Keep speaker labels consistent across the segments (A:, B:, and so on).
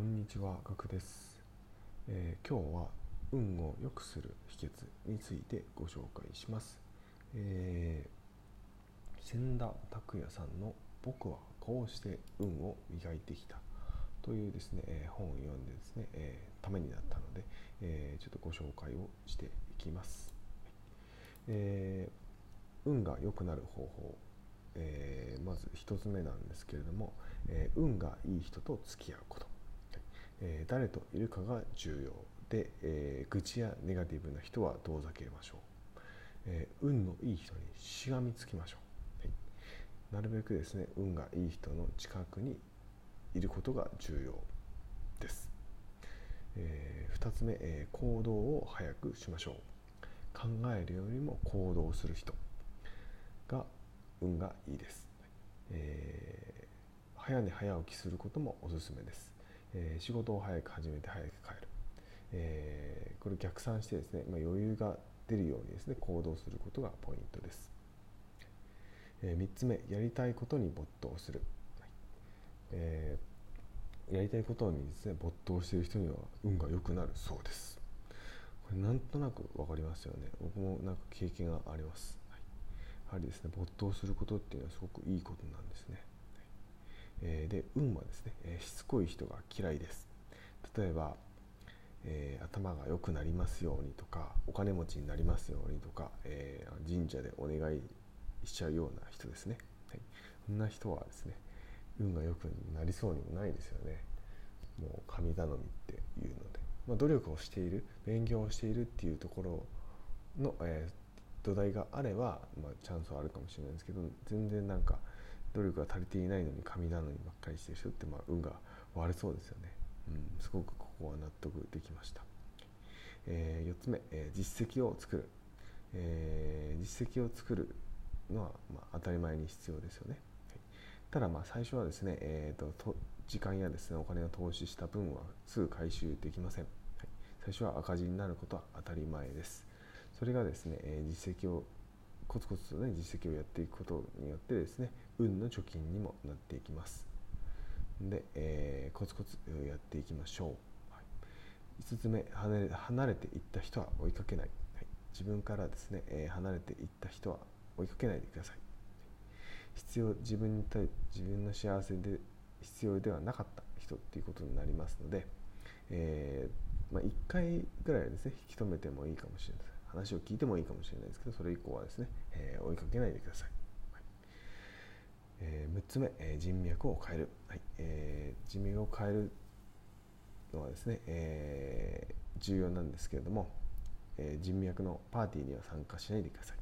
A: こんにちは、ガクです、えー今日は運を良くする秘訣についてご紹介します。えー千田拓也さんの僕はこうして運を磨いてきたというですね、えー本を読んでですね、えーためになったので、えちょっとご紹介をしていきます。え運が良くなる方法、えーまず一つ目なんですけれども、えー運がいい人と付き合うこと、えー誰といるかが重要。で、えー愚痴やネガティブな人は遠ざけましょう、えー運のいい人にしがみつきましょう、はい。なるべくですね運がいい人の近くにいることが重要です、え2つ目、えー行動を早くしましょう。考えるよりも行動する人が運がいいです、えー早寝早起きすることもおすすめです、えー仕事を早く始めて早く帰る、えーこれ逆算してですね、まあ、余裕が出るようにですね行動することがポイントです、え3つ目やりたいことに没頭する、はいえーやりたいことにですね没頭している人には運が良くなるそうです。これなんとなく分かりますよね。僕もなんか経験があります、はいやはりですね没頭することっていうのはすごくいいことなんですね、えーで運はですね、えしつこい人が嫌いです。例えば、えー頭が良くなりますようにとかお金持ちになりますようにとか、えー神社でお願いしちゃうような人ですね、はい、そんな人はですね運が良くなりそうにもないですよね。もう神頼みっていうので、まあ、努力をしている勉強をしているっていうところの、え土台があれば、まあ、チャンスはあるかもしれないですけど全然なんか努力が足りていないのに神頼みばっかりしてる人って、まあ、運が悪そうですよね、うん、すごくここは納得できました、え4つ目、えー実績を作る、えー実績を作るのは、まあ、当たり前に必要ですよね、はい。ただまあ最初はですね、えーとと時間やですねお金を投資した分はすぐ回収できません、はい。最初は赤字になることは当たり前です。それがですね、えー実績をコツコツとね実績をやっていくことによってですね運の貯金にもなっていきます。で、えーコツコツやっていきましょう、はい、5つ目離れ離れていった人は追いかけない、はい、自分からですね、えー離れていった人は追いかけないでください。必要自分に対自分の幸せで必要ではなかった人っていうことになりますので、えーまあ、1回ぐらいはですね引き止めてもいいかもしれない話を聞いてもいいかもしれないですけどそれ以降はですね、えー追いかけないでください、はい。えー6つ目、えー人脈を変える、はいえー人脈を変えるのはですね、えー重要なんですけれども、えー人脈のパーティーには参加しないでください。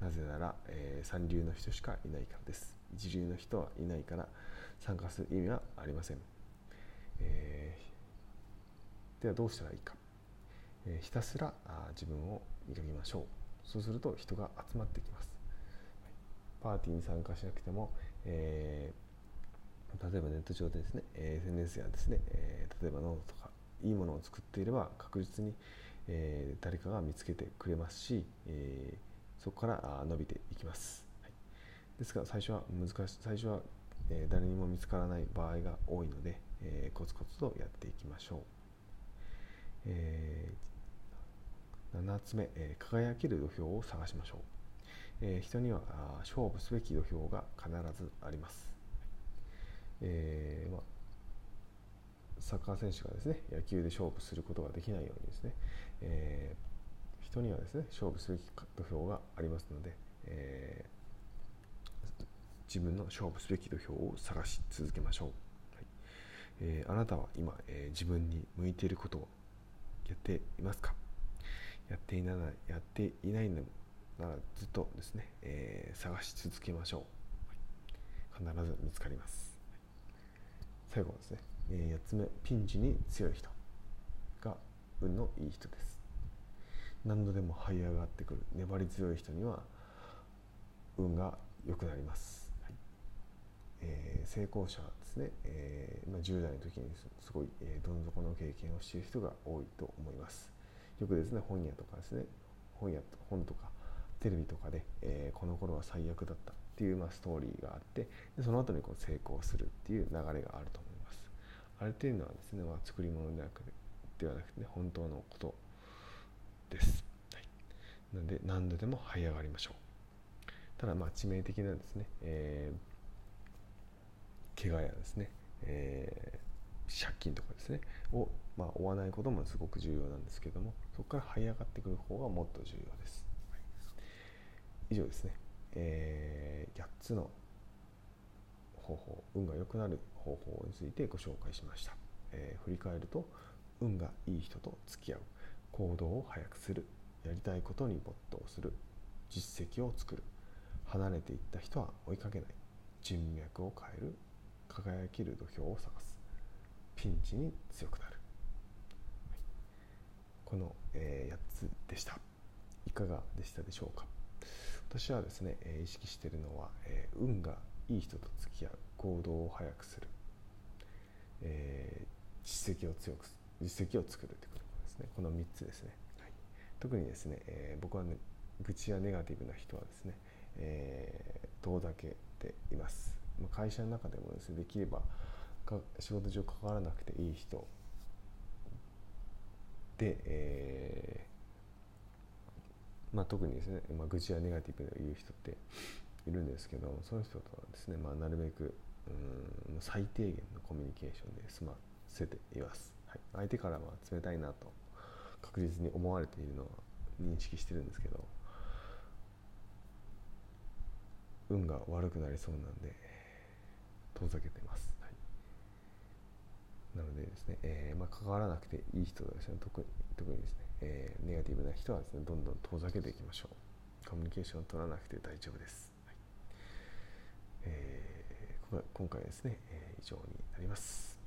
A: なぜなら、えー三流の人しかいないからです。一流の人はいないから参加する意味はありません、えーではどうしたらいいか、えーひたすらあ自分を磨きましょう。そうすると人が集まってきます。パーティーに参加しなくても、えー例えばネット上でですね、SNS やですね、えー例えばノートとかいいものを作っていれば確実に、えー誰かが見つけてくれますし、えーそこから伸びていきます、はい。ですが最初は難し最初は、えー誰にも見つからない場合が多いので、えーコツコツとやっていきましょう、えー7つ目、えー輝ける土俵を探しましょう、えー人には勝負すべき土俵が必ずあります、えーまあ、サッカー選手がですね野球で勝負することができないようにですね、えー人にはですね勝負すべき土俵がありますので、えー自分の勝負すべき土俵を探し続けましょう、はい。えーあなたは今、えー自分に向いていることをやっていますか？やっていないやっていないのならずっとですね、えー探し続けましょう、必ず見つかります。最後ですね、え8つ目ピンチに強い人。が運のいい人です。何度でも這い上がってくる粘り強い人には運が良くなります、はい。えー成功者はですね、えーまあ、10代の時にすすごい、えーどん底の経験をしている人が多いと思います。よくですね本屋とかですね本屋本とかテレビとかで、えーこの頃は最悪だったっていう、まあ、ストーリーがあってでその後にこう成功するっていう流れがあると思います。あれっていうのはですね、まあ、作り物ではなくてではなくて、ね、本当のことです、はい、なので何度でも這い上がりましょう。ただまあ致命的なですね、えー、怪我やですね、えー、借金とかですね。を、まあ、負わないこともすごく重要なんですけどもそこから這い上がってくる方がもっと重要です、以上ですね、えー、8つの方法運が良くなる方法についてご紹介しました、えー、振り返ると運がいい人と付き合う。行動を早くする。やりたいことに没頭する。実績を作る。離れていった人は追いかけない。人脈を変える。輝ける土俵を探す。ピンチに強くなる、はい、この、えー、8つでした。いかがでしたでしょうか？私はですね、えー、意識しているのは、えー、運がいい人と付き合う行動を早くする、えー、実績を強く実績を作るということですね。この3つですね、はい、特にですね、えー、僕はね愚痴やネガティブな人はですね、えー、遠ざけています、まあ、会社の中でもですねできればか仕事上関わらなくていい人で、えーまあ、特にですね、まあ、愚痴やネガティブな言う人っているんですけどその人とはですね、まあ、なるべくうん最低限のコミュニケーションで済ませています、はい、相手からは冷たいなと確実に思われているのは認識してるんですけど運が悪くなりそうなんで遠ざけてます、はい、なのでですね、えーまあ、関わらなくていい人ですね特に特にですね、えー、ネガティブな人はですねどんどん遠ざけていきましょう。コミュニケーションを取らなくて大丈夫です。えー、今回ですね、えー、以上になります、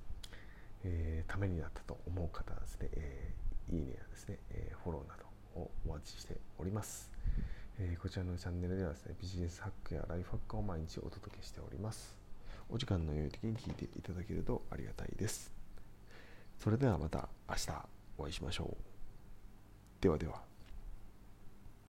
A: えー、ためになったと思う方はですね、えー、いいねやですね、え、フォローなどをお待ちしております、え、こちらのチャンネルではですねビジネスハックやライフハックを毎日お届けしております。お時間の良い時に聞いていただけるとありがたいです。それではまた明日お会いしましょう。对伐对伐